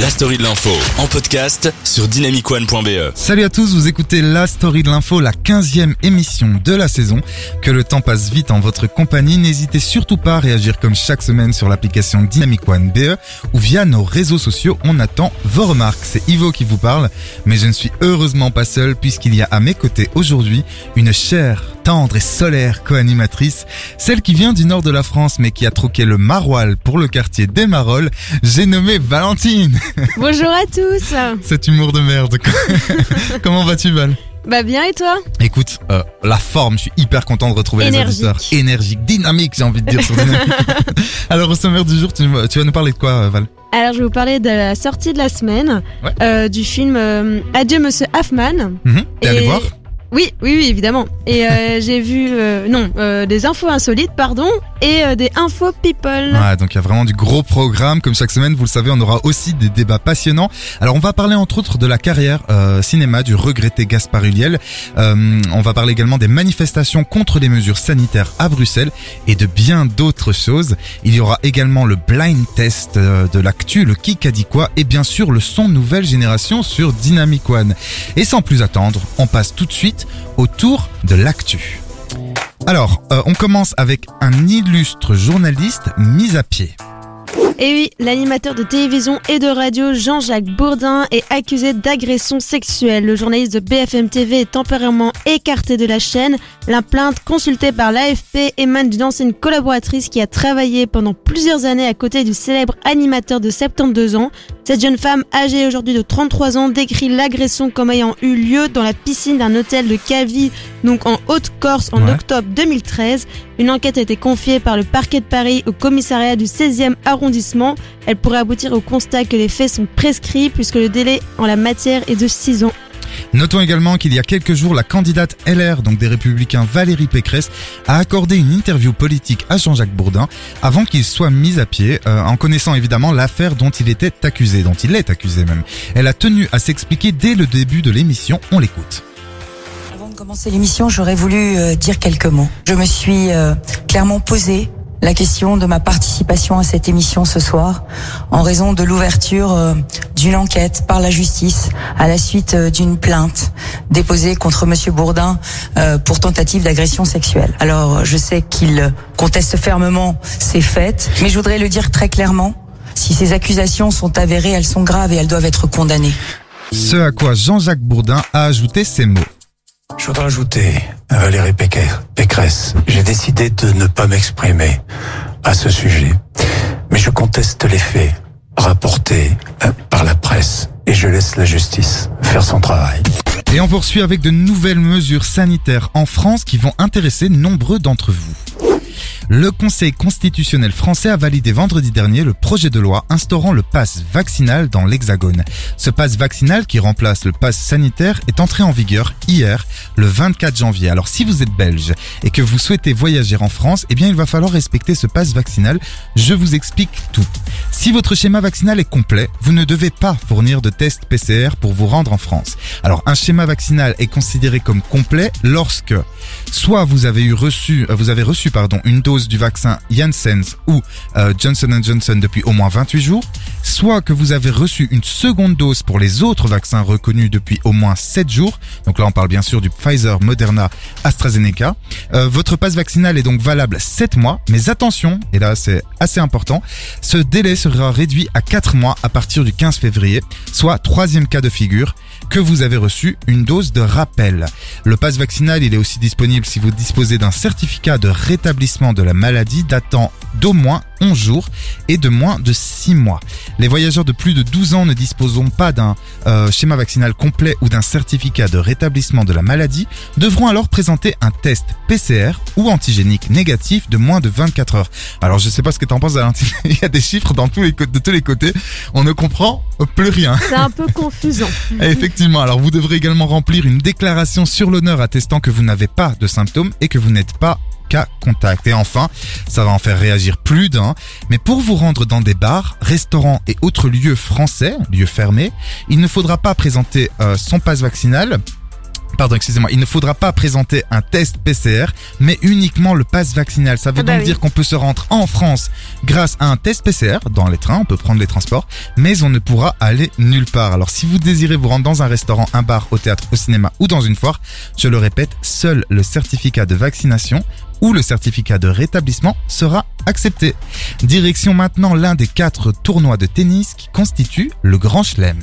La story de l'info en podcast sur dynamicone.be. Salut à tous, vous écoutez La Story de l'Info, la 15e émission de la saison. Que le temps passe vite en votre compagnie, n'hésitez surtout pas à réagir comme chaque semaine sur l'application Dynamic One BE ou via nos réseaux sociaux, on attend vos remarques. C'est Ivo qui vous parle, mais je ne suis heureusement pas seul puisqu'il y a à mes côtés aujourd'hui une chère, tendre et solaire co-animatrice, celle qui vient du nord de la France mais qui a troqué le maroilles pour le quartier des Marolles, j'ai nommé Valentine. Bonjour à tous. Cet humour de merde. Comment vas-tu Val? Bah bien et toi? Écoute, euh, la forme, je suis hyper content de retrouver Énergique. les auditeurs. Énergique, dynamique, j'ai envie de dire. Alors au sommaire du jour, tu, tu vas nous parler de quoi euh, Val? Alors je vais vous parler de la sortie de la semaine Ouais. euh, du film euh, Adieu Monsieur Hoffman. Mhm, T'es allé voir Oui, oui, oui, évidemment. Et euh, j'ai vu, euh, non, euh, des infos insolites, pardon, et euh, des infos people. Ouais, donc il y a vraiment du gros programme. Comme chaque semaine, vous le savez, on aura aussi des débats passionnants. Alors on va parler entre autres de la carrière euh, cinéma du regretté Gaspard Huliel. Euh, on va parler également des manifestations contre les mesures sanitaires à Bruxelles et de bien d'autres choses. Il y aura également le blind test de l'actu, le qui a dit quoi, et bien sûr le son nouvelle génération sur Dynamic One. Et sans plus attendre, on passe tout de suite au tour de l'actu. Alors, euh, on commence avec un illustre journaliste mis à pied. Et oui, l'animateur de télévision et de radio Jean-Jacques Bourdin est accusé d'agression sexuelle. Le journaliste de BFM TV est temporairement écarté de la chaîne. La plainte consultée par l'AFP émane d'une ancienne collaboratrice qui a travaillé pendant plusieurs années à côté du célèbre animateur de 72 ans. Cette jeune femme, âgée aujourd'hui de 33 ans, décrit l'agression comme ayant eu lieu dans la piscine d'un hôtel de Calvi, donc en Haute-Corse, en Ouais. octobre 2013. Une enquête a été confiée par le parquet de Paris au commissariat du 16e arrondissement. Elle pourrait aboutir au constat que les faits sont prescrits puisque le délai en la matière est de 6 ans. Notons également qu'il y a quelques jours, la candidate LR, donc des Républicains Valérie Pécresse, a accordé une interview politique à Jean-Jacques Bourdin avant qu'il soit mis à pied, euh, en connaissant évidemment l'affaire dont il était accusé, dont il est accusé même. Elle a tenu à s'expliquer dès le début de l'émission, on l'écoute. Commencer l'émission, j'aurais voulu euh, dire quelques mots. Je me suis euh, clairement posé la question de ma participation à cette émission ce soir en raison de l'ouverture euh, d'une enquête par la justice à la suite euh, d'une plainte déposée contre monsieur Bourdin euh, pour tentative d'agression sexuelle. Alors, je sais qu'il conteste fermement ces faits, mais je voudrais le dire très clairement. Si ces accusations sont avérées, elles sont graves et elles doivent être condamnées. Ce à quoi Jean-Jacques Bourdin a ajouté ces mots. Je voudrais ajouter à Valérie Pécre- Pécresse, j'ai décidé de ne pas m'exprimer à ce sujet, mais je conteste les faits rapportés euh, par la presse et je laisse la justice faire son travail. Et on poursuit avec de nouvelles mesures sanitaires en France qui vont intéresser nombreux d'entre vous. Le Conseil constitutionnel français a validé vendredi dernier le projet de loi instaurant le pass vaccinal dans l'Hexagone. Ce pass vaccinal qui remplace le pass sanitaire est entré en vigueur hier, le 24 janvier. Alors si vous êtes belge et que vous souhaitez voyager en France, eh bien il va falloir respecter ce pass vaccinal. Je vous explique tout. Si votre schéma vaccinal est complet, vous ne devez pas fournir de test PCR pour vous rendre en France. Alors un schéma vaccinal est considéré comme complet lorsque soit vous avez eu reçu, euh, vous avez reçu pardon une dose du vaccin Janssen ou euh, Johnson Johnson depuis au moins 28 jours, soit que vous avez reçu une seconde dose pour les autres vaccins reconnus depuis au moins 7 jours. Donc là on parle bien sûr du Pfizer, Moderna, AstraZeneca. Euh, votre passe vaccinal est donc valable 7 mois, mais attention, et là c'est assez important, ce délai sera réduit à 4 mois à partir du 15 février, soit troisième cas de figure que vous avez reçu une dose de rappel. Le passe vaccinal, il est aussi disponible si vous disposez d'un certificat de rétablissement de la maladie datant d'au moins 11 jours et de moins de 6 mois. Les voyageurs de plus de 12 ans ne disposeront pas d'un euh, schéma vaccinal complet ou d'un certificat de rétablissement de la maladie devront alors présenter un test PCR ou antigénique négatif de moins de 24 heures. Alors je sais pas ce que t'en penses Valentine, il y a des chiffres dans tous les co- de tous les côtés, on ne comprend plus rien. C'est un peu confusant. Effectivement, alors vous devrez également remplir une déclaration sur l'honneur attestant que vous n'avez pas de symptômes et que vous n'êtes pas cas contact. Et enfin, ça va en faire réagir plus d'un, mais pour vous rendre dans des bars, restaurants et autres lieux français, lieux fermés, il ne faudra pas présenter euh, son passe vaccinal Pardon, excusez-moi, il ne faudra pas présenter un test PCR, mais uniquement le pass vaccinal. Ça veut Ah bah donc oui. dire qu'on peut se rendre en France grâce à un test PCR dans les trains, on peut prendre les transports, mais on ne pourra aller nulle part. Alors si vous désirez vous rendre dans un restaurant, un bar, au théâtre, au cinéma ou dans une foire, je le répète, seul le certificat de vaccination ou le certificat de rétablissement sera accepté. Direction maintenant l'un des quatre tournois de tennis qui constituent le Grand Chelem.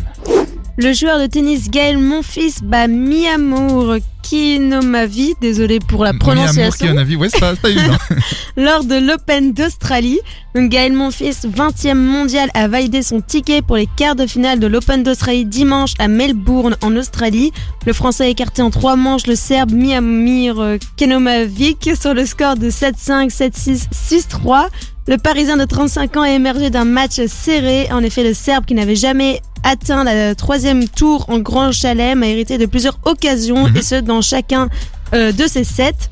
Le joueur de tennis Gaël Monfils bat Miamour Kinomavi, désolé pour la prononciation, vu, ouais, c'est pas évident. lors de l'Open d'Australie. Gaël Monfils, 20e mondial, a validé son ticket pour les quarts de finale de l'Open d'Australie dimanche à Melbourne en Australie. Le Français a écarté en trois manches le Serbe Miamir Kenomavic sur le score de 7-5, 7-6, 6-3. Le Parisien de 35 ans a émergé d'un match serré. En effet, le Serbe qui n'avait jamais atteint la troisième tour en Grand Chalem a hérité de plusieurs occasions Mhm. et ce dans chacun euh, de ses sets.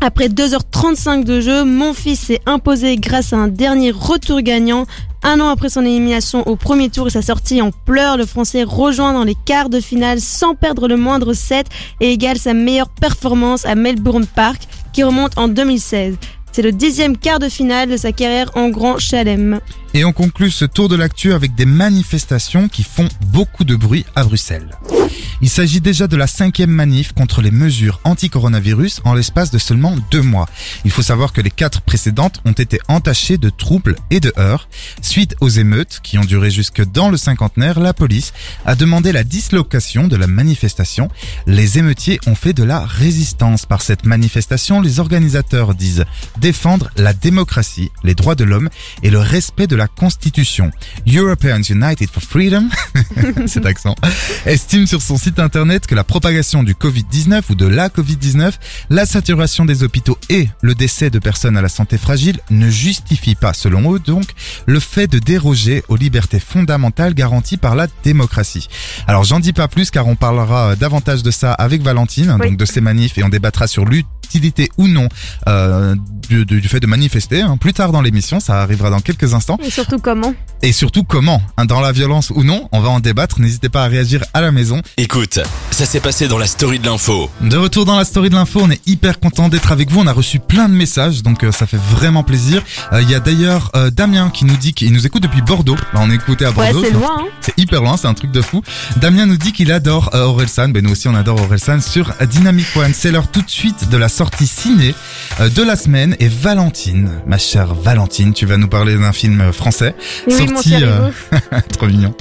Après 2h35 de jeu, mon fils s'est imposé grâce à un dernier retour gagnant. Un an après son élimination au premier tour et sa sortie en pleurs, le Français rejoint dans les quarts de finale sans perdre le moindre set et égale sa meilleure performance à Melbourne Park qui remonte en 2016. C'est le dixième quart de finale de sa carrière en Grand Chelem. Et on conclut ce tour de l'actu avec des manifestations qui font beaucoup de bruit à Bruxelles. Il s'agit déjà de la cinquième manif contre les mesures anti-coronavirus en l'espace de seulement deux mois. Il faut savoir que les quatre précédentes ont été entachées de troubles et de heurts. Suite aux émeutes qui ont duré jusque dans le cinquantenaire, la police a demandé la dislocation de la manifestation. Les émeutiers ont fait de la résistance par cette manifestation. Les organisateurs disent défendre la démocratie, les droits de l'homme et le respect de la Constitution. Europeans United for Freedom, cet accent, estime sur son site internet que la propagation du Covid-19 ou de la Covid-19, la saturation des hôpitaux et le décès de personnes à la santé fragile ne justifient pas, selon eux donc, le fait de déroger aux libertés fondamentales garanties par la démocratie. Alors j'en dis pas plus car on parlera euh, davantage de ça avec Valentine, Oui. donc de ces manifs et on débattra sur ou non euh, du, du- du fait de manifester. hein. Plus tard dans l'émission, ça arrivera dans quelques instants. Et surtout comment Et surtout comment, hein, dans la violence ou non, on va en débattre. N'hésitez pas à réagir à la maison. Écoute, ça s'est passé dans la story de l'info. De retour dans la story de l'info, on est hyper content d'être avec vous. On a reçu plein de messages, donc euh, ça fait vraiment plaisir. Euh, Il y a d'ailleurs euh, Damien qui nous dit qu'il nous écoute depuis Bordeaux. Bah, on est écouté à Ouais, Bordeaux. c'est ça- loin, hein C'est hyper loin, c'est un truc de fou. Damien nous dit qu'il adore euh, Orelsan. Ben nous aussi on adore Orelsan sur Dynamic One. C'est l'heure tout de suite de la sortie ciné euh, de la semaine. Et Valentine, ma chère Valentine, tu vas nous parler d'un film français. Oui, sorti, euh. Trop mignon.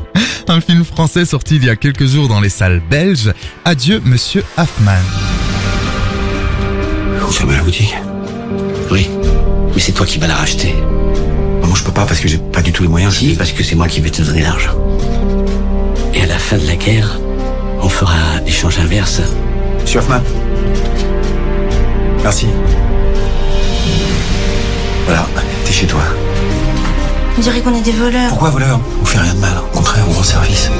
Un film français sorti il y a quelques jours dans les salles belges. Adieu, monsieur Hoffman. Vous fermez la boutique? Oui. Mais c'est toi qui vas la racheter. Moi, je peux pas parce que j'ai pas du tout les moyens. Si, parce que c'est moi qui vais te donner l'argent. Et à la fin de la guerre, on fera l'échange inverse. Monsieur Hoffman Merci. Voilà, t'es chez toi. On dirait qu'on est des voleurs. Pourquoi voleur On fait rien de mal, au contraire, on rend service.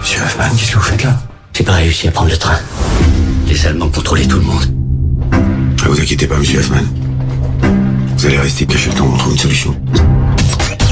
Monsieur Hoffman, qu'est-ce que vous faites là J'ai pas réussi à prendre le train. Les Allemands contrôlaient tout le monde. Ne vous inquiétez pas, monsieur Hoffman. Vous allez rester caché le temps, on trouve une solution.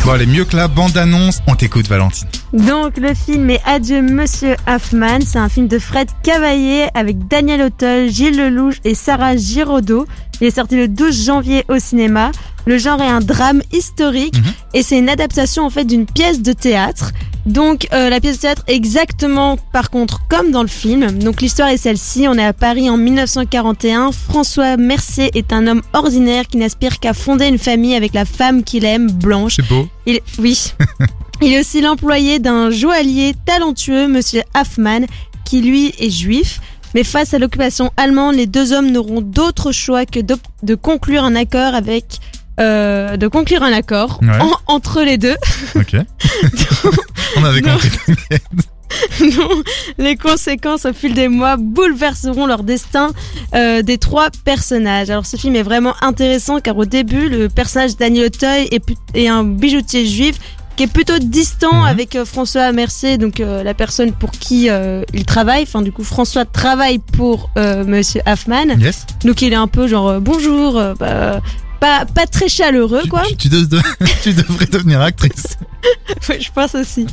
Bon allez, mieux que la bande-annonce, on t'écoute Valentine. Donc le film est Adieu Monsieur Hoffman, c'est un film de Fred Cavaillé avec Daniel Auteuil, Gilles Lelouch et Sarah Giraudot. Il est sorti le 12 janvier au cinéma. Le genre est un drame historique Mhm. et c'est une adaptation en fait d'une pièce de théâtre. Donc euh, la pièce de théâtre exactement par contre comme dans le film. Donc l'histoire est celle-ci, on est à Paris en 1941. François Mercier est un homme ordinaire qui n'aspire qu'à fonder une famille avec la femme qu'il aime, Blanche. C'est beau. Il, oui. Il est aussi l'employé d'un joaillier talentueux, Monsieur Hoffman, qui lui est juif. Mais face à l'occupation allemande, les deux hommes n'auront d'autre choix que de, de conclure un accord avec, euh, de conclure un accord Ouais. en- entre les deux. Ok. on avait compris. dont les conséquences au fil des mois bouleverseront leur destin euh, des trois personnages. Alors ce film est vraiment intéressant car au début le personnage Daniel Auteuil est, est un bijoutier juif qui est plutôt distant Mhm. avec euh, François Mercier, donc euh, la personne pour qui euh, il travaille. Enfin du coup François travaille pour Monsieur Hoffman, Yes. donc il est un peu genre bonjour, bah, pas pas très chaleureux Tu, quoi. tu- tu de- tu devrais devenir actrice. Oui, je pense aussi.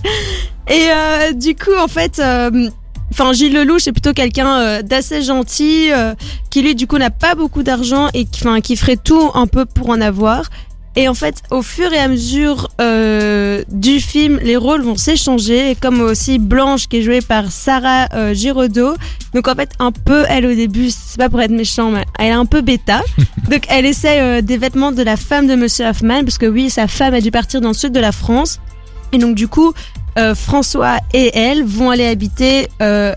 Et euh, du coup, en fait, euh, enfin Gilles Lelouch c'est plutôt quelqu'un euh, d'assez gentil, euh, qui lui du coup n'a pas beaucoup d'argent et qui, enfin, qui ferait tout un peu pour en avoir. Et en fait, au fur et à mesure euh, du film, les rôles vont s'échanger, comme aussi Blanche qui est jouée par Sarah euh, Giraudot. Donc en fait, un peu, elle au début, c'est pas pour être méchant, mais elle est un peu bêta. Donc elle essaie euh, des vêtements de la femme de Monsieur Hoffman, parce que oui, sa femme a dû partir dans le sud de la France. Et donc du coup, euh, François et elle vont aller habiter euh,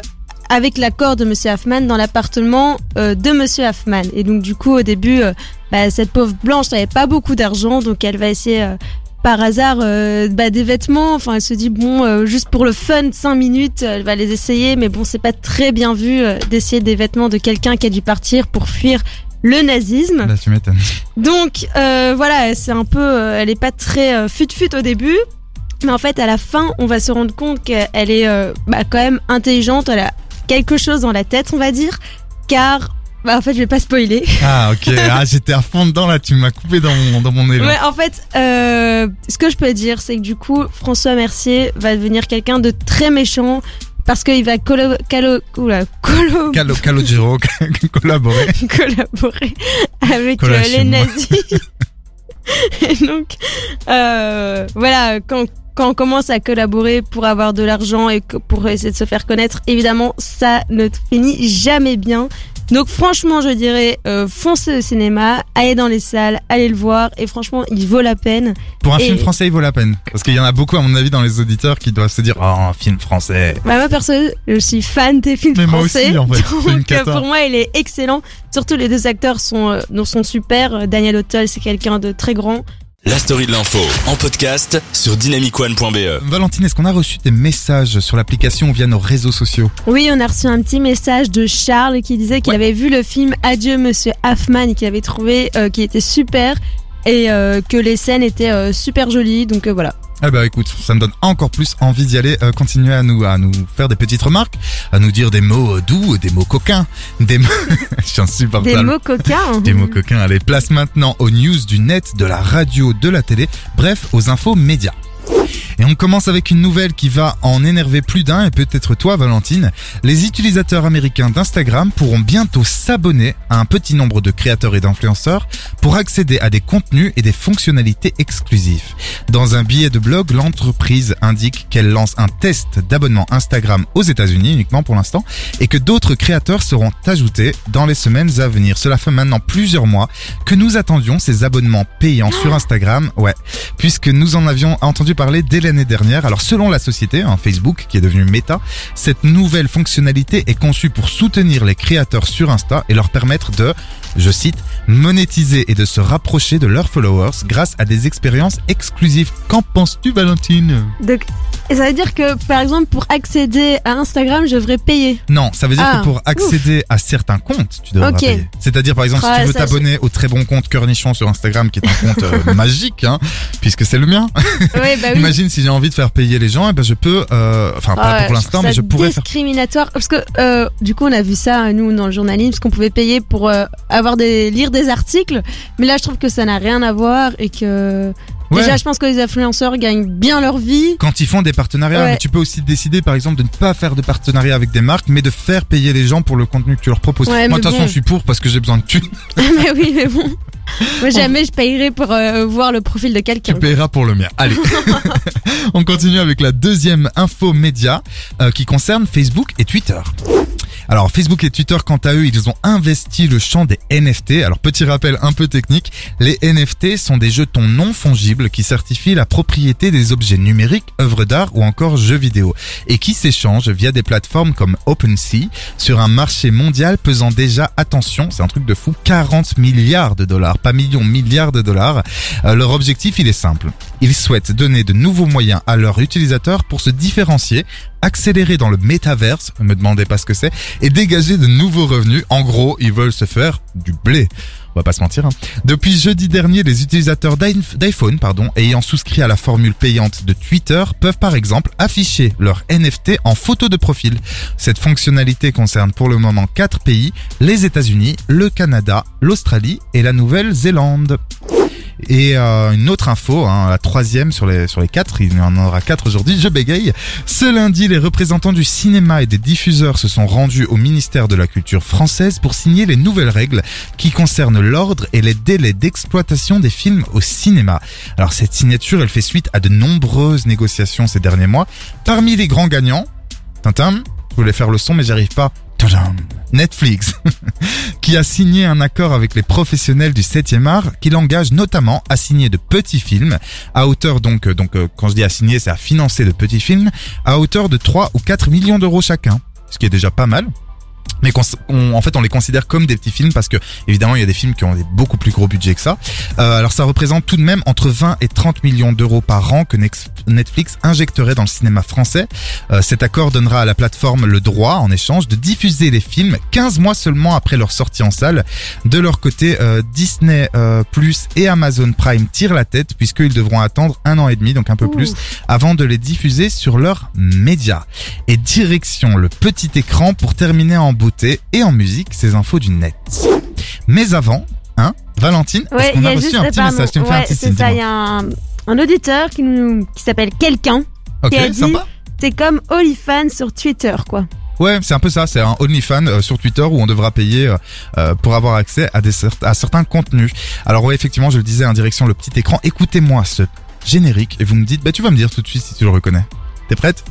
avec l'accord de Monsieur Hoffman dans l'appartement euh, de Monsieur Hoffman. Et donc du coup, au début, euh, bah, cette pauvre Blanche n'avait pas beaucoup d'argent, donc elle va essayer euh, par hasard bah, des vêtements. Enfin, elle se dit bon, juste pour le fun, 5 minutes, elle va les essayer, mais bon, c'est pas très bien vu d'essayer des vêtements de quelqu'un qui a dû partir pour fuir le nazisme. Là, tu m'étonnes. Donc voilà, c'est un peu, elle est pas très euh, fut-fut au début, mais en fait à la fin, on va se rendre compte qu'elle est euh, bah, quand même intelligente, elle a quelque chose dans la tête, on va dire, car bah, en fait je vais pas spoiler. Ah, ok. Ah, j'étais à fond dedans là, tu m'as coupé dans mon, dans mon élan. Ouais, en fait, euh, ce que je peux dire, c'est que du coup, François Mercier va devenir quelqu'un de très méchant parce qu'il va colo, calo, oula, colo, Calo, Calogero, collaborer. collaborer avec euh, les nazis. Et donc, euh, voilà, quand, quand on commence à collaborer pour avoir de l'argent et pour essayer de se faire connaître, évidemment, ça ne finit jamais bien. Donc franchement, je dirais, euh, foncez au cinéma, allez dans les salles, allez le voir, et franchement, il vaut la peine. Pour un Et- film français, il vaut la peine. Parce qu'il y en a beaucoup, à mon avis, dans les auditeurs qui doivent se dire, oh, un film français. Bah, moi, perso, je suis fan des films Mais moi aussi, en fait. Donc, euh, pour moi, il est excellent. Surtout, les deux acteurs sont, euh, sont super. Euh, Daniel Auteuil, c'est quelqu'un de très grand. La story de l'info en podcast sur dynamicone.be. Valentine, est-ce qu'on a reçu des messages sur l'application ou via nos réseaux sociaux? Oui, on a reçu un petit message de Charles qui disait qu'il Ouais. avait vu le film Adieu Monsieur Hoffman et qu'il avait trouvé euh, qu'il était super et euh, que les scènes étaient euh, super jolies. Donc euh, voilà. Eh ben écoute, ça me donne encore plus envie d'y aller. Euh, continuez à nous à nous faire des petites remarques, à nous dire des mots euh, doux, des mots coquins, des mots. Je suis insupportable. Des mots coquins. hein. Des mots coquins. Allez, place maintenant aux news du net, de la radio, de la télé, bref, aux infos médias. Et on commence avec une nouvelle qui va en énerver plus d'un et peut-être toi Valentine. Les utilisateurs américains d'Instagram pourront bientôt s'abonner à un petit nombre de créateurs et d'influenceurs pour accéder à des contenus et des fonctionnalités exclusifs. Dans un billet de blog, l'entreprise indique qu'elle lance un test d'abonnement Instagram aux États-Unis uniquement pour l'instant et que d'autres créateurs seront ajoutés dans les semaines à venir. Cela fait maintenant plusieurs mois que nous attendions ces abonnements payants sur Instagram, ouais, puisque nous en avions entendu parler dès l'année dernière. Alors selon la société, hein, Facebook qui est devenu Meta, cette nouvelle fonctionnalité est conçue pour soutenir les créateurs sur Insta et leur permettre de, je cite, monétiser et de se rapprocher de leurs followers grâce à des expériences exclusives. Qu'en penses-tu Valentine? Donc, et ça veut dire que par exemple pour accéder à Instagram, je devrais payer. Non, ça veut dire Ah, que pour accéder à certains comptes, tu devras Ok. payer. C'est-à-dire par exemple si Ah, tu veux ça, t'abonner au très bon compte Cornichon sur Instagram qui est un compte euh, magique, hein, puisque c'est le mien. Ouais, bah oui. Imagine si j'ai envie de faire payer les gens, et ben je peux, euh, enfin Ah pas ouais, pour l'instant, mais je pourrais faire. discriminatoire parce que euh, du coup on a vu ça nous dans le journalisme parce qu'on pouvait payer pour euh, avoir des lire des articles mais là je trouve que ça n'a rien à voir et que Ouais. déjà je pense que les influenceurs gagnent bien leur vie Quand ils font des partenariats, Ouais. mais tu peux aussi décider par exemple de ne pas faire de partenariat avec des marques, mais de faire payer les gens pour le contenu que tu leur proposes. Ouais, Moi de toute façon bon. je suis pour parce que j'ai besoin de thunes. mais oui mais bon moi jamais je payerai pour euh, voir le profil de quelqu'un Tu payeras pour le mien. Allez. On continue avec la deuxième info média euh, qui concerne Facebook et Twitter. Alors Facebook et Twitter, quant à eux, ils ont investi le champ des NFT. Alors petit rappel un peu technique, les NFT sont des jetons non fongibles qui certifient la propriété des objets numériques, œuvres d'art ou encore jeux vidéo et qui s'échangent via des plateformes comme OpenSea sur un marché mondial pesant déjà, attention, c'est un truc de fou, 40 milliards de dollars, pas millions, milliards de dollars. Euh, leur objectif, il est simple. Ils souhaitent donner de nouveaux moyens à leurs utilisateurs pour se différencier, accélérer dans le métaverse, me demandez pas ce que c'est, et dégager de nouveaux revenus. En gros, ils veulent se faire du blé. On va pas se mentir. hein. Depuis jeudi dernier, les utilisateurs d'iPh- d'iPhone, pardon, ayant souscrit à la formule payante de Twitter, peuvent par exemple afficher leur NFT en photo de profil. Cette fonctionnalité concerne pour le moment quatre pays les États-Unis, le Canada, l'Australie et la Nouvelle-Zélande. Et euh, une autre info, hein, la troisième sur les sur les quatre, il y en aura quatre aujourd'hui. Je bégaye. Ce lundi, les représentants du cinéma et des diffuseurs se sont rendus au ministère de la Culture française pour signer les nouvelles règles qui concernent l'ordre et les délais d'exploitation des films au cinéma. Alors cette signature, elle fait suite à de nombreuses négociations ces derniers mois. Parmi les grands gagnants, Tintin, je voulais faire le son mais j'arrive pas. Netflix, qui a signé un accord avec les professionnels du 7e art, qui l'engage notamment à signer de petits films, à hauteur donc, euh, donc euh, quand je dis à signer, c'est à financer de petits films, à hauteur de 3 ou 4 millions d'euros chacun, ce qui est déjà pas mal mais qu'on- on- en fait on les considère comme des petits films parce que évidemment il y a des films qui ont des beaucoup plus gros budgets que ça. Euh, alors ça représente tout de même entre 20 et 30 millions d'euros par an que Netflix injecterait dans le cinéma français. Euh, cet accord donnera à la plateforme le droit en échange de diffuser les films 15 mois seulement après leur sortie en salle. De leur côté, euh, Disney euh, Plus et Amazon Prime tirent la tête puisqu'ils devront attendre un an et demi, donc un peu plus, avant de les diffuser sur leurs médias. Et direction le petit écran pour terminer en beauté et en musique ces infos du net. Mais avant, hein, Valentine, est-ce Ouais, qu'on il y a a reçu juste. un petit pardon, message Tu me fais un petit signe. Il y a un, un auditeur qui nous qui s'appelle quelqu'un. Ok, qui a dit- sympa. C'est comme OnlyFans sur Twitter, quoi. Ouais, c'est un peu ça. C'est un OnlyFans euh, sur Twitter où on devra payer euh, euh, pour avoir accès à, des, cer- à certains contenus. Alors ouais, effectivement, je le disais en direction le petit écran. Écoutez-moi ce générique et vous me dites, bah tu vas me dire tout de suite si tu le reconnais. T'es prête?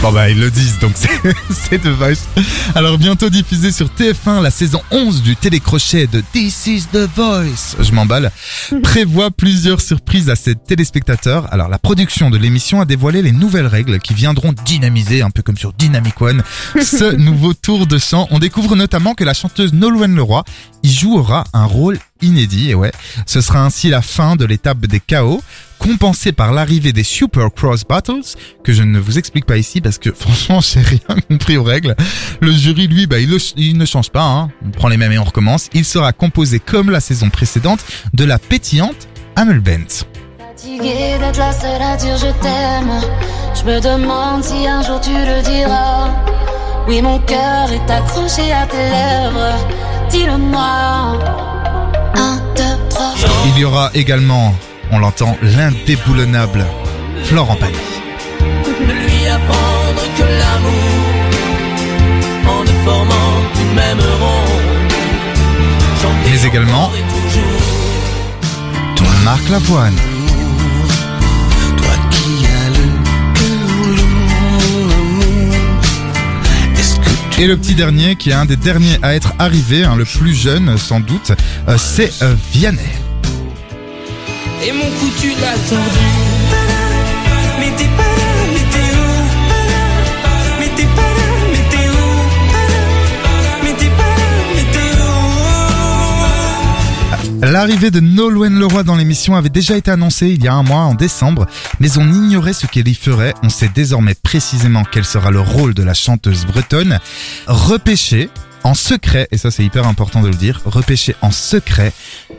Bon bah ils le disent donc c'est The Voice. Alors bientôt diffusé sur TF1 la saison 11 du télécrochet de This is the Voice. Je m'emballe. Prévoit plusieurs surprises à ses téléspectateurs. Alors la production de l'émission a dévoilé les nouvelles règles qui viendront dynamiser un peu comme sur Dynamic One ce nouveau tour de chant. On découvre notamment que la chanteuse Nolwenn Leroy y jouera un rôle inédit et ouais, ce sera ainsi la fin de l'étape des chaos compensée par l'arrivée des Super Cross Battles, que je ne vous explique pas ici parce que franchement j'ai rien compris aux règles. Le jury lui, bah, il, le- il ne change pas, hein. on prend les mêmes et on recommence. Il sera composé comme la saison précédente de la pétillante Amel Bent. Fatiguée d'être la seule à dire je t'aime. Je me demande si un jour tu le diras. Oui, mon cœur est accroché à tes lèvres. Dis-le-moi. Il y aura également, on l'entend, l'indéboulonnable Florent Pagny. lui apprendre que l'amour, en ne formant qu'une même ronde, Mais également toujours, Marc Lavoine. toi qui as le que Et le petit dernier, qui est un des derniers à être arrivé, hein, le plus jeune sans doute, euh, c'est euh, Vianney. Et mon tu L'arrivée de Nolwenn Leroy dans l'émission avait déjà été annoncée il y a un mois, en décembre, mais on ignorait ce qu'elle y ferait. On sait désormais précisément quel sera le rôle de la chanteuse bretonne. Repêchée en secret, et ça c'est hyper important de le dire, repêchée en secret,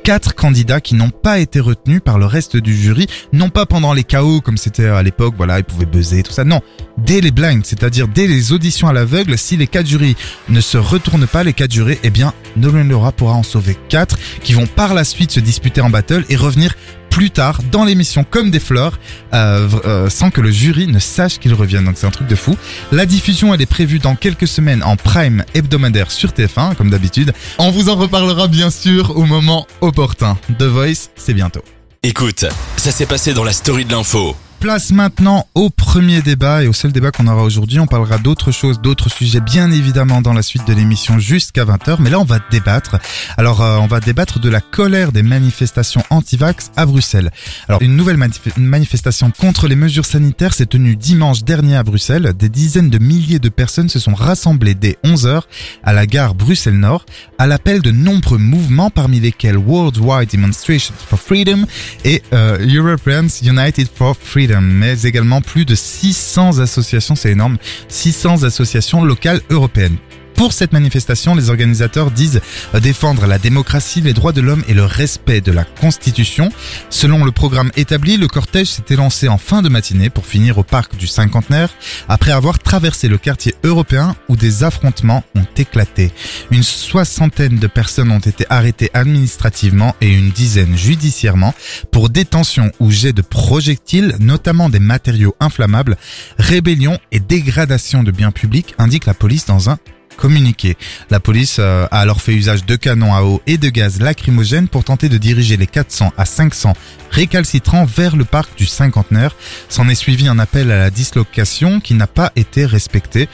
quatre candidats qui n'ont pas été retenus par le reste du jury, non pas pendant les chaos comme c'était à l'époque, voilà, ils pouvaient buzzer, tout ça, non, dès les blinds, c'est-à-dire dès les auditions à l'aveugle, si les quatre jurys ne se retournent pas, les quatre jurés, eh bien, Nolwenn Leroy pourra en sauver quatre qui vont par la suite se disputer en battle et revenir plus tard dans l'émission comme des fleurs euh, euh, sans que le jury ne sache qu'ils reviennent. Donc c'est un truc de fou. La diffusion elle est prévue dans quelques semaines en prime hebdomadaire sur TF1 comme d'habitude. On vous en reparlera bien sûr au moment opportun. The Voice, c'est bientôt. Écoute, ça s'est passé dans la story de l'info. Place maintenant au premier débat et au seul débat qu'on aura aujourd'hui. On parlera d'autres choses, d'autres sujets bien évidemment dans la suite de l'émission jusqu'à 20h. Mais là on va débattre. Alors euh, on va débattre de la colère des manifestations anti-vax à Bruxelles. Alors une nouvelle manif- manifestation contre les mesures sanitaires s'est tenue dimanche dernier à Bruxelles. Des dizaines de milliers de personnes se sont rassemblées dès 11h à la gare Bruxelles-Nord à l'appel de nombreux mouvements parmi lesquels Worldwide Demonstration for Freedom et euh, Europeans United for Freedom, mais également plus de 600 associations, c'est énorme, 600 associations locales européennes. Pour cette manifestation, les organisateurs disent défendre la démocratie, les droits de l'homme et le respect de la Constitution. Selon le programme établi, le cortège s'était lancé en fin de matinée pour finir au parc du cinquantenaire après avoir traversé le quartier européen où des affrontements ont éclaté. Une soixantaine de personnes ont été arrêtées administrativement et une dizaine judiciairement pour détention ou jet de projectiles, notamment des matériaux inflammables, rébellion et dégradation de biens publics, indique la police dans un La police euh, a alors fait usage de canons à eau et de gaz lacrymogène pour tenter de diriger les 400 à 500 récalcitrants vers le parc du cinquantenaire. S'en est suivi un appel à la dislocation qui n'a pas été respecté.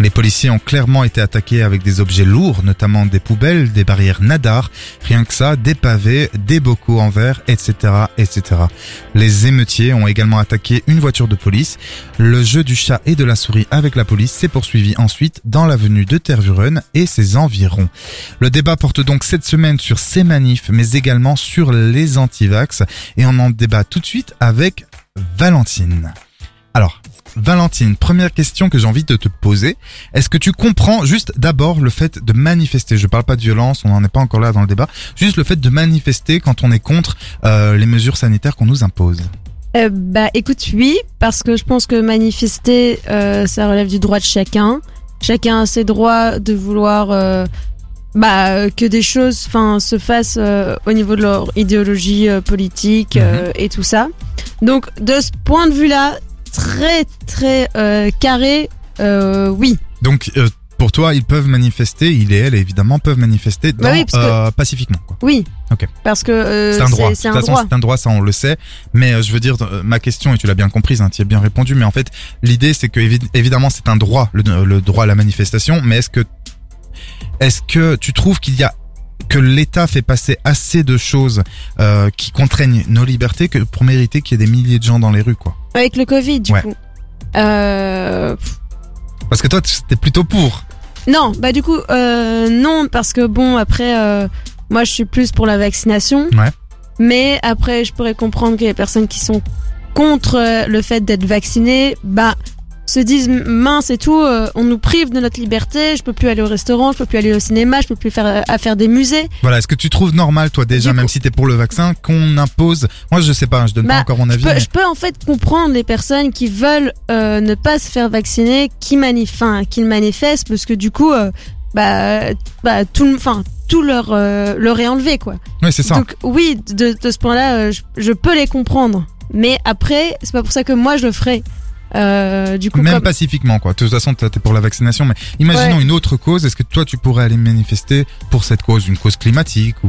Les policiers ont clairement été attaqués avec des objets lourds, notamment des poubelles, des barrières nadar, rien que ça, des pavés, des bocaux en verre, etc., etc. Les émeutiers ont également attaqué une voiture de police. Le jeu du chat et de la souris avec la police s'est poursuivi ensuite dans l'avenue de Tervuren et ses environs. Le débat porte donc cette semaine sur ces manifs, mais également sur les antivax, et on en débat tout de suite avec Valentine. Alors, Valentine, première question que j'ai envie de te poser. Est-ce que tu comprends juste d'abord le fait de manifester? Je parle pas de violence, on n'en est pas encore là dans le débat. Juste le fait de manifester quand on est contre euh, les mesures sanitaires qu'on nous impose. Euh, bah écoute, oui, parce que je pense que manifester, euh, ça relève du droit de chacun. Chacun a ses droits de vouloir bah, que des choses enfin, se fassent euh, au niveau de leur idéologie euh, politique euh, et tout ça. Donc de ce point de vue-là, très très euh, carré, euh, oui. Donc euh, pour toi, ils peuvent manifester, il et elle évidemment peuvent manifester dans, Bah oui, parce que- euh, pacifiquement. Quoi. Oui. Ok. Parce que euh, c'est un droit. C'est un façon, droit. c'est un droit, ça on le sait. Mais euh, je veux dire, euh, ma question, et tu l'as bien comprise, hein, tu y as bien répondu, mais en fait, l'idée c'est que évi- évidemment c'est un droit, le, le droit à la manifestation, mais est-ce que est-ce que tu trouves qu'il y a que l'État fait passer assez de choses euh, qui contraignent nos libertés que pour mériter qu'il y ait des milliers de gens dans les rues, quoi Avec le Covid, du Ouais. coup. Euh, Parce que toi, t'es plutôt pour. Non, bah du coup, euh, non, parce que bon, après, moi je suis plus pour la vaccination. Ouais. Mais après, je pourrais comprendre que les personnes qui sont contre le fait d'être vaccinées, bah, se disent mince et tout, euh, on nous prive de notre liberté, je peux plus aller au restaurant, je peux plus aller au cinéma, je peux plus faire euh, à faire des musées. Voilà, est-ce que tu trouves normal, toi déjà, même si t'es pour le vaccin, qu'on impose Moi, je sais pas, je donne pas Bah, encore mon avis. Je peux, mais- je peux en fait comprendre les personnes qui veulent euh, ne pas se faire vacciner, qui manif, enfin, qui le manifestent, parce que du coup, bah, bah, tout, enfin, tout leur, leur est enlevé, quoi. Ouais, c'est ça. Donc oui, de, de ce point-là, je, je peux les comprendre. Mais après, c'est pas pour ça que moi je le ferai. Euh, du coup, Même comme- pacifiquement, quoi. De toute façon, t'es pour la vaccination, mais imaginons Ouais. une autre cause. Est-ce que toi, tu pourrais aller manifester pour cette cause, une cause climatique ou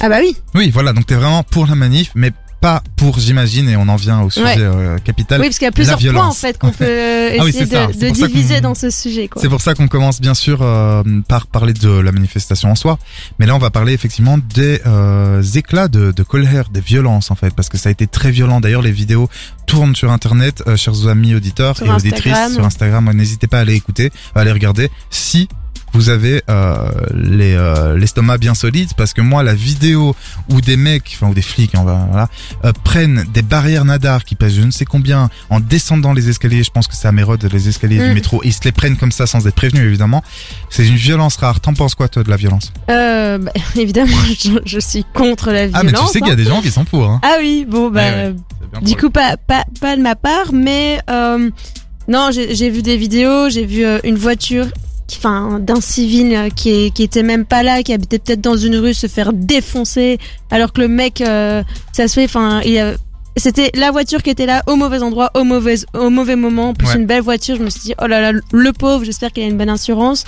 ah bah oui, Oui, voilà. Donc t'es vraiment pour la manif, mais pas pour, j'imagine, et on en vient au sujet Ouais. euh, capital. oui parce qu'il y a plusieurs points en fait qu'on peut Ah oui, essayer ça. de, diviser dans ce sujet. C'est pour ça qu'on commence bien sûr euh, par parler de la manifestation en soi, mais là on va parler effectivement des euh, éclats de, de colère, des violences en fait, parce que ça a été très violent. D'ailleurs les vidéos tournent sur internet, chers amis auditeurs Sur et auditrices sur Instagram. N'hésitez pas à aller écouter, à aller regarder si vous avez euh, les euh, l'estomac bien solide parce que moi la vidéo où des mecs enfin ou des flics hein, voilà, euh, prennent des barrières nadar qui pèsent je ne sais combien en descendant les escaliers je pense que c'est à Mérode les escaliers du Mm. métro et ils se les prennent comme ça sans être prévenus évidemment c'est une violence rare t'en penses quoi toi de la violence? Euh, bah, évidemment, je, je suis contre la violence. ah mais tu sais qu'il y a hein. des gens qui sont pour hein. Ah oui, bon bah. Ouais, ouais. Du coup, pas, pas, pas de ma part, mais euh, non, j'ai vu des vidéos, j'ai vu euh, une voiture, enfin, d'un civil euh, qui, est, qui était même pas là, qui habitait peut-être dans une rue, se faire défoncer, alors que le mec, euh, ça se fait, enfin, il a- C'était la voiture qui était là au mauvais endroit, au mauvais, au mauvais moment. En plus, Ouais. une belle voiture. Je me suis dit, oh là là, le pauvre, j'espère qu'il a une bonne assurance.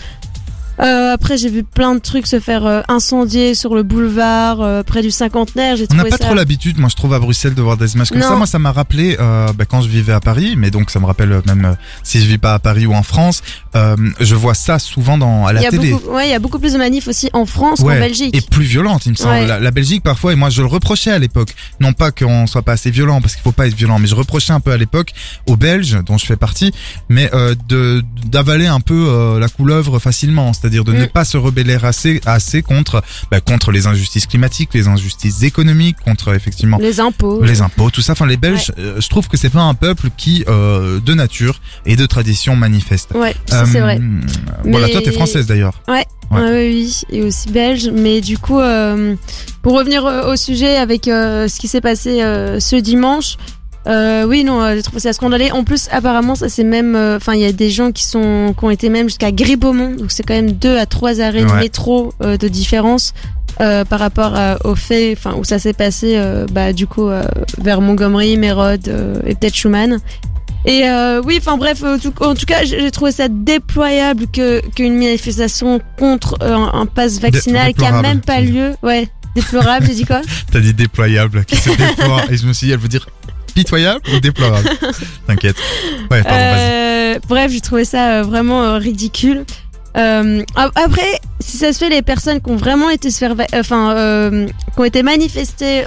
Euh, après, j'ai vu plein de trucs se faire euh, incendier sur le boulevard, euh, près du cinquantenaire. J'ai On n'a pas ça... trop l'habitude, moi je trouve à Bruxelles de voir des images comme Non. ça. Moi ça m'a rappelé euh, bah, quand je vivais à Paris, mais donc ça me rappelle euh, même euh, si je vis pas à Paris ou en France, euh, je vois ça souvent dans à la il y a télé. beaucoup, ouais, il y a beaucoup plus de manifs aussi en France Ouais, qu'en Belgique. Et plus violente, il me semble. Ouais. La, la Belgique, parfois, et moi je le reprochais à l'époque. Non pas qu'on soit pas assez violent, parce qu'il faut pas être violent, mais je reprochais un peu à l'époque aux Belges, dont je fais partie, mais euh, de d'avaler un peu euh, la couleuvre facilement. C'est-à-dire de Mm. ne pas se rebeller assez, assez contre, bah, contre les injustices climatiques, les injustices économiques, contre effectivement Les impôts. les impôts, tout ça. Enfin, les Belges, euh, je trouve que c'est pas un peuple qui, euh, de nature et de tradition, manifeste. Ouais, ça c'est Euh, vrai. Voilà, Mais- toi, t'es française d'ailleurs. Ouais. Ouais. Ouais, oui, et aussi belge. Mais du coup, euh, pour revenir euh, au sujet avec euh, ce qui s'est passé euh, ce dimanche, euh, oui, non, euh, j'ai trouvé ça scandaleux. En plus, apparemment, ça c'est même. euh, Enfin, il y a des gens qui sont qui ont été même jusqu'à Gribaumont, donc c'est quand même deux à trois arrêts de métro euh, de différence. euh, par rapport au fait enfin où ça s'est passé euh, bah du coup euh, vers Montgomery, Mérode euh, et peut-être Schumann et euh, oui, enfin bref, euh, en tout cas, j'ai trouvé ça déployable que qu'une manifestation contre euh, un, un pass vaccinal qui a même pas lieu. Ouais, déplorable, j'ai dit quoi? T'as dit déployable, qui se déploie, et je me suis dit, elle veut dire pitoyable ou déplorable T'inquiète. Ouais, pardon. Euh, Bref, j'ai trouvé ça euh, vraiment euh, ridicule. Euh, ap- après, si ça se fait, les personnes qui ont vraiment été enfin, euh, qui ont été manifestées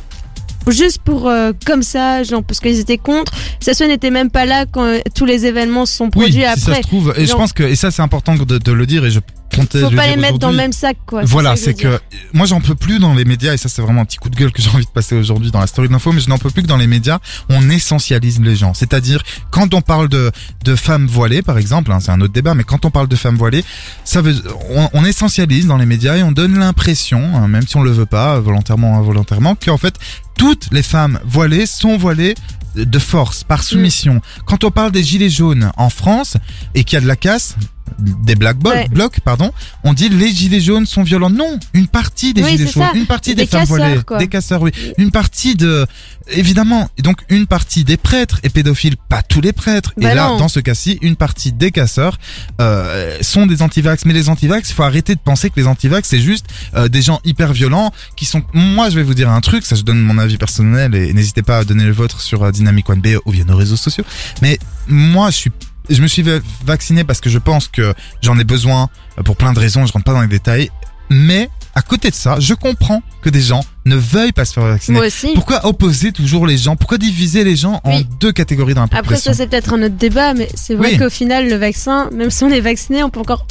juste pour euh, comme ça, genre parce qu'ils étaient contre, fait n'était même pas là quand euh, tous les événements se sont Oui, produits si ça après. se trouve, et je pense que, et ça c'est important de, de le dire, et je comptais Faut pas les mettre dans le même sac, quoi. Voilà, c'est veux que moi j'en peux plus dans les médias et ça c'est vraiment un petit coup de gueule que j'ai envie de passer aujourd'hui dans la story de l'info, mais je n'en peux plus que dans les médias on essentialise les gens. C'est-à-dire quand on parle de de femmes voilées par exemple, hein, c'est un autre débat, mais quand on parle de femmes voilées, ça veut on, on essentialise dans les médias et on donne l'impression, hein, même si on le veut pas volontairement ou involontairement, qu'en fait toutes les femmes voilées sont voilées de force, par soumission. Quand on parle des gilets jaunes en France et qu'il y a de la casse, des black blocs, Ouais. blocs, pardon, on dit les gilets jaunes sont violents. Non, une partie des Oui, gilets jaunes, ça. une partie des, Des femmes casseurs, quoi. des casseurs, oui, une partie de, évidemment, et donc une partie des prêtres et pédophiles, pas tous les prêtres. Bah et là, non. dans ce cas-ci, une partie des casseurs euh, sont des antivax. Mais les antivax, il faut arrêter de penser que les antivax c'est juste euh, des gens hyper violents qui sont. Moi, je vais vous dire un truc, ça je donne mon avis personnel et n'hésitez pas à donner le vôtre sur euh, Dynamic One B ou via nos réseaux sociaux. Mais moi, je suis je me suis va- vacciné parce que je pense que j'en ai besoin euh, pour plein de raisons, je rentre pas dans les détails. Mais à côté de ça, je comprends que des gens ne veuillent pas se faire vacciner. Moi aussi. Pourquoi opposer toujours les gens? Pourquoi diviser les gens en Oui. deux catégories dans la Après, ça, c'est peut-être un autre débat, mais c'est vrai Oui. qu'au final, le vaccin, même si on est vacciné, on peut encore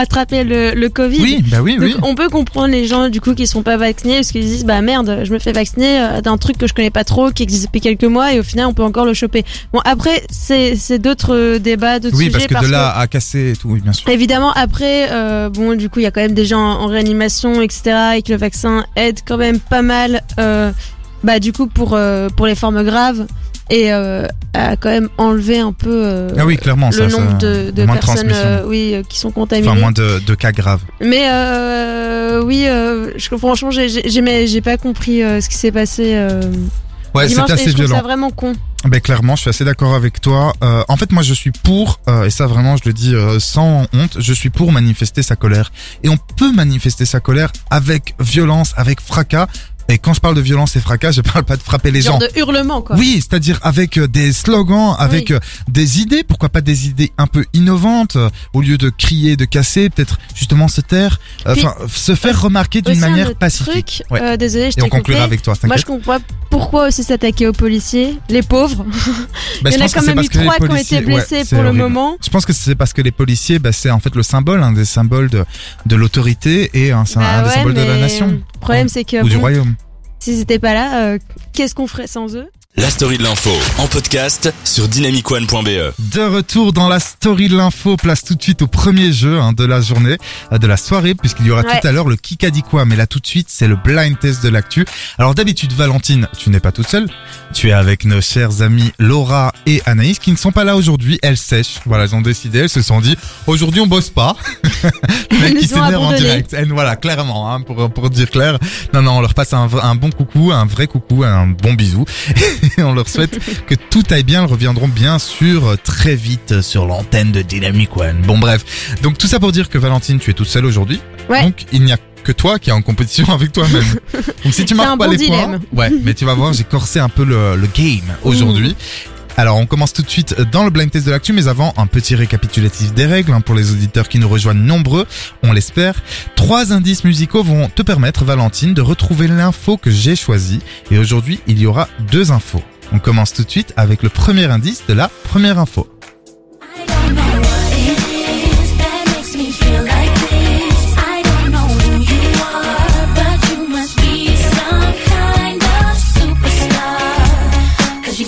attraper le, le Covid. Oui, bah oui, Donc, oui. on peut comprendre les gens du coup qui sont pas vaccinés parce qu'ils disent bah merde je me fais vacciner euh, d'un truc que je connais pas trop qui existe depuis quelques mois et au final on peut encore le choper bon après c'est c'est d'autres euh, débats d'autres Oui, sujets parce que de là à casser et tout, oui, bien sûr. Évidemment, après, euh, bon, du coup, il y a quand même des gens en réanimation, etc., et que le vaccin aide quand même pas mal, euh, bah, du coup, pour euh, pour les formes graves et euh, à quand même enlever un peu euh, Ah oui, clairement, le ça, nombre de, de personnes, euh, oui, euh, qui sont contaminées. Enfin, moins de, de cas graves. Mais euh, oui, euh, je, franchement, j'ai pas compris ce qui s'est passé euh, Ouais, et assez je trouve ça violent. vraiment con. Ben clairement, je suis assez d'accord avec toi. Euh, en fait, moi, je suis pour, euh, et ça vraiment, je le dis euh, sans honte, je suis pour manifester sa colère. Et on peut manifester sa colère avec violence, avec fracas. Et quand je parle de violence et fracas, je parle pas de frapper les Genre gens. de hurlement, quoi. Oui, c'est-à-dire avec euh, des slogans, avec Oui. euh, des idées, pourquoi pas des idées un peu innovantes, euh, au lieu de crier, de casser, peut-être justement se taire, euh, Puis, enfin se faire remarquer d'une Aussi, un manière autre pacifique. Truc, Ouais. euh, désolé, je Et on coupé. conclura avec toi, Moi, je t'inquiète. comprends pas pourquoi aussi s'attaquer aux policiers, les pauvres. Bah, Il y en a pense que quand c'est même parce eu que les trois qui ont policiers- été ouais, blessés c'est pour le horrible. moment. Je pense que c'est parce que les policiers, bah, c'est en fait le symbole, un des symboles de, de l'autorité et un, c'est un- Bah des ouais, symboles de la mais nation. Le problème, c'est que Ou du bon, royaume. s'ils pas là, euh, qu'est-ce qu'on ferait sans eux? La story de l'info en podcast sur dynamicone.be. De retour dans la story de l'info, place tout de suite au premier jeu hein, de la journée, euh, de la soirée, puisqu'il y aura Ouais. tout à l'heure le qui a dit quoi, mais là tout de suite c'est le blind test de l'actu. Alors d'habitude Valentine, tu n'es pas toute seule, tu es avec nos chers amis Laura et Anaïs qui ne sont pas là aujourd'hui, elles sèchent, voilà elles ont décidé, elles se sont dit aujourd'hui on bosse pas, Elles qui nous ont s'énerve en direct, Elles, voilà clairement hein, pour, pour dire clair, non non on leur passe un, un bon coucou, un vrai coucou, un bon bisou, et on leur souhaite que tout aille bien. Elles reviendront bien sûr très vite sur l'antenne de Dynamic One. Bon bref, donc tout ça pour dire que Valentine, tu es toute seule aujourd'hui. Ouais. Donc il n'y a que toi qui est en compétition avec toi-même. Donc si tu marques un pas bon les dilemme. points, ouais, mais tu vas voir, j'ai corsé un peu le, le game aujourd'hui. Alors on commence tout de suite dans le blind test de l'actu, mais avant un petit récapitulatif des règles hein, pour les auditeurs qui nous rejoignent nombreux, on l'espère. Trois indices musicaux vont te permettre, Valentine, de retrouver l'info que j'ai choisie. Et aujourd'hui, il y aura deux infos. On commence tout de suite avec le premier indice de la première info.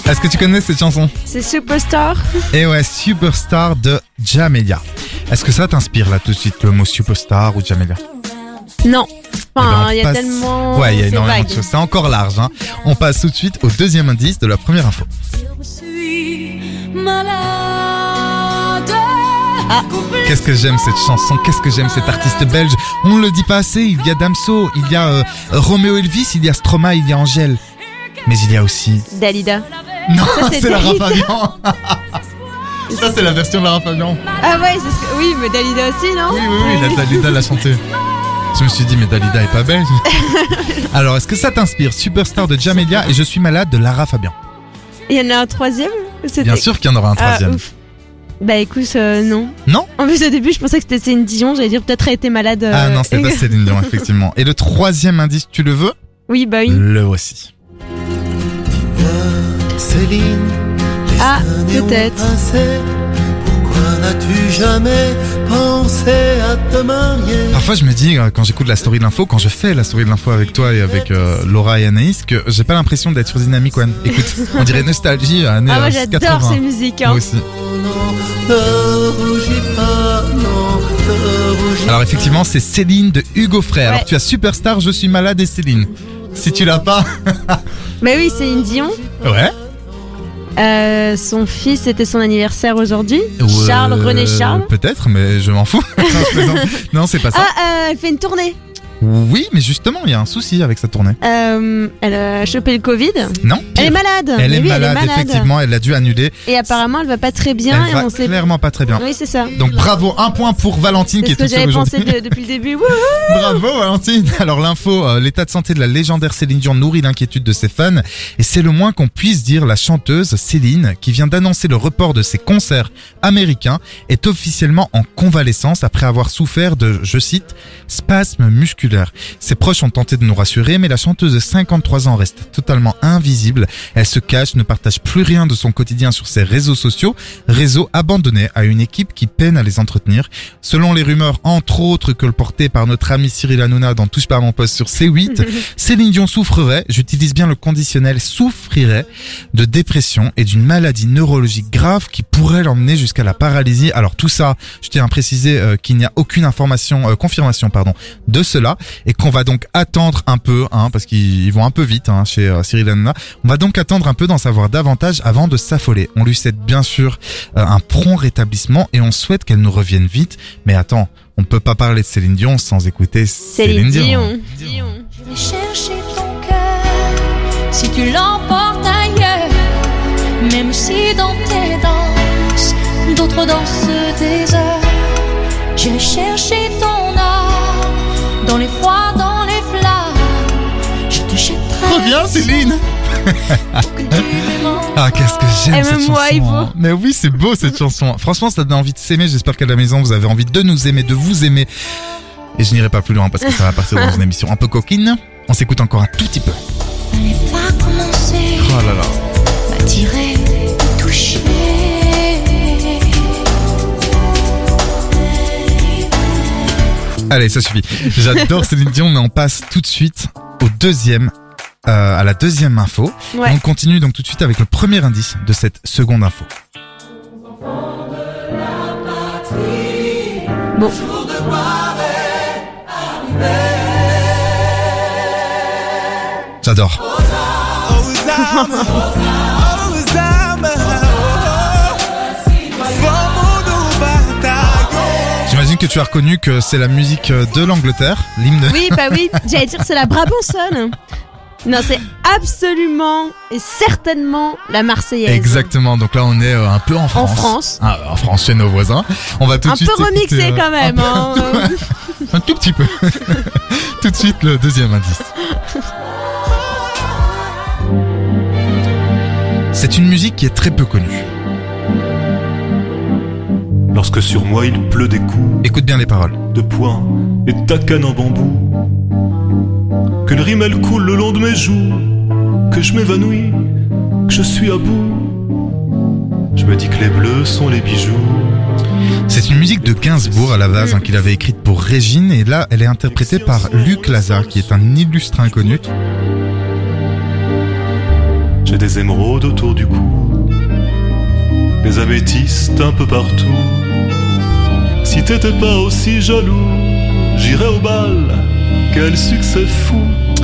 Est-ce que tu connais cette chanson C'est Superstar. Et ouais, Superstar de Jamelia. Est-ce que ça t'inspire là tout de suite le mot superstar ou Jamelia? Non. Eh ben, Enfin, il y a passe- tellement. Ouais, il y a c'est énormément vague. de choses. C'est encore large. Hein. On passe tout de suite au deuxième indice de la première info. Je suis malade. Qu'est-ce que j'aime cette chanson, qu'est-ce que j'aime cet artiste belge? On ne le dit pas assez, il y a Damso, il y a euh, Roméo Elvis, il y a Stromae, il y a Angèle. Mais il y a aussi... Dalida. Non, c'est Lara Dalida. Fabian Ça c'est la version de Lara Fabian. Ah ouais, c'est ce que... oui, mais Dalida aussi, non Oui, oui, oui, la Dalida l'a chanté. Je me suis dit, mais Dalida est pas belge. Alors, est-ce que ça t'inspire Superstar de Jamelia et Je suis malade de Lara Fabian? Il y en a un troisième? Bien sûr qu'il y en aura un Ah, troisième. Bah écoute, euh, non. Non? En plus, au début, je pensais que c'était Céline Dion. J'allais dire peut-être elle était malade. euh, Ah non, c'est pas Céline Dion, effectivement. Et le troisième indice, tu le veux? Oui, bah oui. Le voici. Céline, Ah, peut-être. pourquoi n'as-tu jamais pensé à te marier? Parfois, je me dis, euh, quand j'écoute la story de l'info, quand je fais la story de l'info avec toi et avec euh, Laura et Anaïs, que j'ai pas l'impression d'être sur Dynamic One. Écoute, on dirait nostalgie, années Ah, moi euh, j'adore 80. ces musiques. hein. Moi aussi. Alors effectivement, c'est Céline de Hugo Frey. Alors tu as Superstar, Je suis malade et Céline. Si tu l'as pas, Bah oui, Céline Dion. ouais. Euh, son fils, c'était son anniversaire aujourd'hui. Ou, Charles, René Charles. Peut-être, mais je m'en fous. non, je plaisante. non, c'est pas ça. Ah, euh, elle fait une tournée. Oui, mais justement, il y a un souci avec sa tournée. Euh, elle a chopé le Covid. Non Elle est malade. Elle est, oui, malade, elle est malade. effectivement, elle a dû annuler. Et apparemment, elle va pas très bien. elle et va on sait. clairement pas très bien. Oui, c'est ça. Donc bravo, un point pour Valentine qui C'est est ce que toute seule aujourd'hui. de- depuis le début. Bravo Valentine Alors l'info, euh, l'état de santé de la légendaire Céline Dion nourrit l'inquiétude de ses fans et c'est le moins qu'on puisse dire la chanteuse Céline qui vient d'annoncer le report de ses concerts américains est officiellement en convalescence après avoir souffert de, je cite, spasmes musculaires. Ses proches ont tenté de nous rassurer mais la chanteuse de 53 ans reste totalement invisible. Elle se cache, ne partage plus rien de son quotidien sur ses réseaux sociaux, réseaux abandonnés à une équipe qui peine à les entretenir. Selon les rumeurs, entre autres que le porté par notre ami Cyril Hanouna dans Touche pas à mon poste sur C8, Céline Dion souffrerait, j'utilise bien le conditionnel, souffrirait de dépression et d'une maladie neurologique grave qui pourrait l'emmener jusqu'à la paralysie. Alors tout ça, je tiens à préciser euh, qu'il n'y a aucune information, euh, confirmation pardon, de cela et qu'on va donc attendre un peu, hein, parce qu'ils ils vont un peu vite hein, chez euh, Cyril Hanouna. On va donc attendre un peu d'en savoir davantage avant de s'affoler. On lui souhaite bien sûr euh, un prompt rétablissement et on souhaite qu'elle nous revienne vite. Mais attends, on ne peut pas parler de Céline Dion sans écouter Céline, Céline Dion. Dion. Je vais chercher ton cœur si tu l'emportes ailleurs. Même si dans tes danses, d'autres dansent des heures. J'irai chercher ton âme dans les froids, dans les flammes. Je te jetterai. Reviens Céline. Ah qu'est-ce que j'aime cette chanson hein. Mais oui c'est beau cette chanson Franchement ça donne envie de s'aimer J'espère qu'à la maison vous avez envie de nous aimer De vous aimer Et je n'irai pas plus loin parce que ça va partir dans une émission un peu coquine On s'écoute encore un tout petit peu Oh là là Allez ça suffit J'adore Céline Dion mais on passe tout de suite au deuxième euh, à la deuxième info. Ouais. On continue donc tout de suite avec le premier indice de cette seconde info. Bon. J'adore. J'imagine que tu as reconnu que c'est la musique de l'Angleterre, l'hymne. Oui, bah oui. J'allais dire c'est la Brabançonne. Non, c'est absolument et certainement la Marseillaise. Exactement. Donc là, on est euh, un peu en France. France. Ah, en France, chez nos voisins. On va tout Un de suite. peu remixé euh, quand même. un, peu- hein. un tout petit peu. tout de suite, le deuxième indice. C'est une musique qui est très peu connue. Lorsque sur moi il pleut des coups Écoute bien les paroles. de poing et de en bambou, que le rimel coule le long de mes joues, que je m'évanouis, que je suis à bout. Je me dis que les bleus sont les bijoux. C'est une musique de Gainsbourg à la base hein, qu'il avait écrite pour Régine et là elle est interprétée par Luc Lazare qui est un illustre inconnu. J'ai des émeraudes autour du cou, des améthystes un peu partout. Si t'étais pas aussi jaloux, j'irais au bal. Quel succès fou!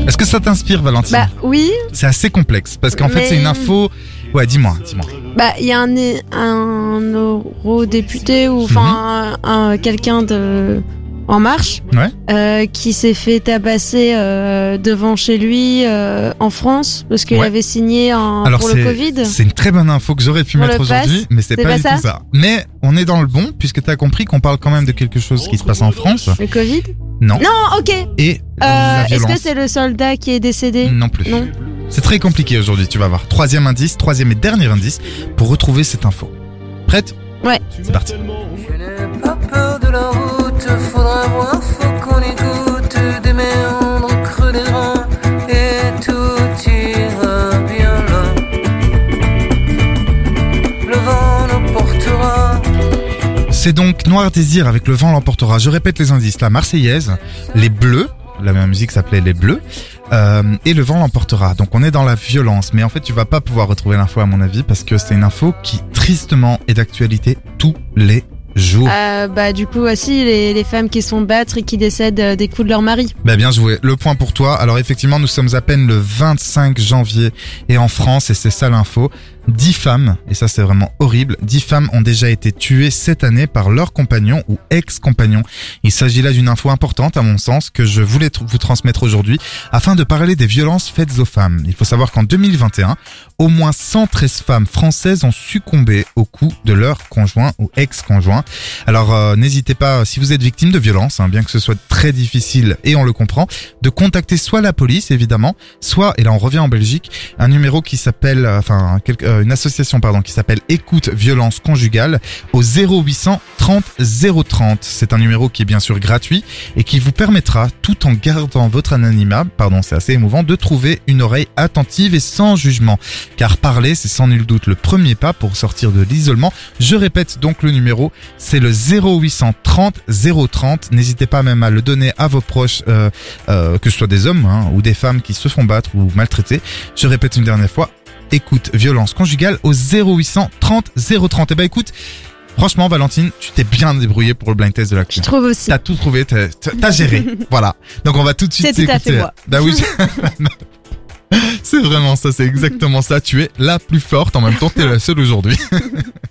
Est-ce que ça t'inspire, Valentine Bah oui, C'est assez complexe parce qu'en fait c'est une info. Ouais, dis-moi, dis-moi. bah il y a un, un eurodéputé ou enfin un, un- quelqu'un de en marche. Ouais. euh, qui s'est fait tabasser euh, devant chez lui euh, en France parce qu'il Ouais. avait signé un, Alors pour le c'est Covid. c'est une très bonne info que j'aurais pu Pour mettre aujourd'hui, mais c'est pas, pas du ça tout ça. Mais on est dans le bon puisque t'as compris qu'on parle quand même de quelque chose qui se passe en France. Le Covid? Non. Non, ok. Et Euh, Est-ce que c'est le soldat qui est décédé? Non plus. Non. C'est très compliqué aujourd'hui, tu vas voir. Troisième indice, troisième et dernier indice pour retrouver cette info. Prête? Ouais. C'est parti. Le vent nous portera. C'est donc Noir Désir avec Le vent l'emportera. Je répète les indices. La Marseillaise, les Bleus, la même musique s'appelait Les Bleus, euh, et Le vent l'emportera. Donc on est dans la violence, mais en fait tu vas pas pouvoir retrouver l'info à mon avis parce que c'est une info qui tristement est d'actualité tous les Euh, bah du coup aussi les, les femmes qui se font battre et qui décèdent euh, des coups de leur mari. Bah bien joué. Le point pour toi. Alors effectivement, nous sommes à peine le 25 janvier et en France, et c'est ça l'info, 10 femmes, et ça c'est vraiment horrible, 10 femmes ont déjà été tuées cette année par leur compagnon ou ex-compagnon. Il s'agit là d'une info importante à mon sens que je voulais vous transmettre aujourd'hui afin de parler des violences faites aux femmes. Il faut savoir qu'en 2021, au moins 113 femmes françaises ont succombé au coup de leur conjoint ou ex-conjoint. Alors euh, n'hésitez pas, si vous êtes victime de violences, hein, bien que ce soit très difficile et on le comprend, de contacter soit la police évidemment, soit, et là on revient en Belgique, un numéro qui s'appelle, euh, enfin quelque- euh, une association pardon, qui s'appelle Écoute Violence Conjugale au 0800 30 030. C'est un numéro qui est bien sûr gratuit et qui vous permettra, tout en gardant votre anonymat, pardon c'est assez émouvant, de trouver une oreille attentive et sans jugement. Car parler, c'est sans nul doute le premier pas pour sortir de l'isolement. Je répète donc le numéro, c'est le 0800 30 030. N'hésitez pas même à le donner à vos proches, euh, euh, que ce soit des hommes hein, ou des femmes qui se font battre ou maltraiter. Je répète une dernière fois, écoute violence conjugale au 0800 30 030. Et bah écoute, franchement Valentine, tu t'es bien débrouillé pour le blind test de la Je trouve aussi. T'as tout trouvé, t'as t'as- géré. voilà. Donc on va tout de suite C'est tout à fait moi. Bah oui. c'est vraiment ça, c'est exactement ça. Tu es la plus forte. En même temps, t'es la seule aujourd'hui.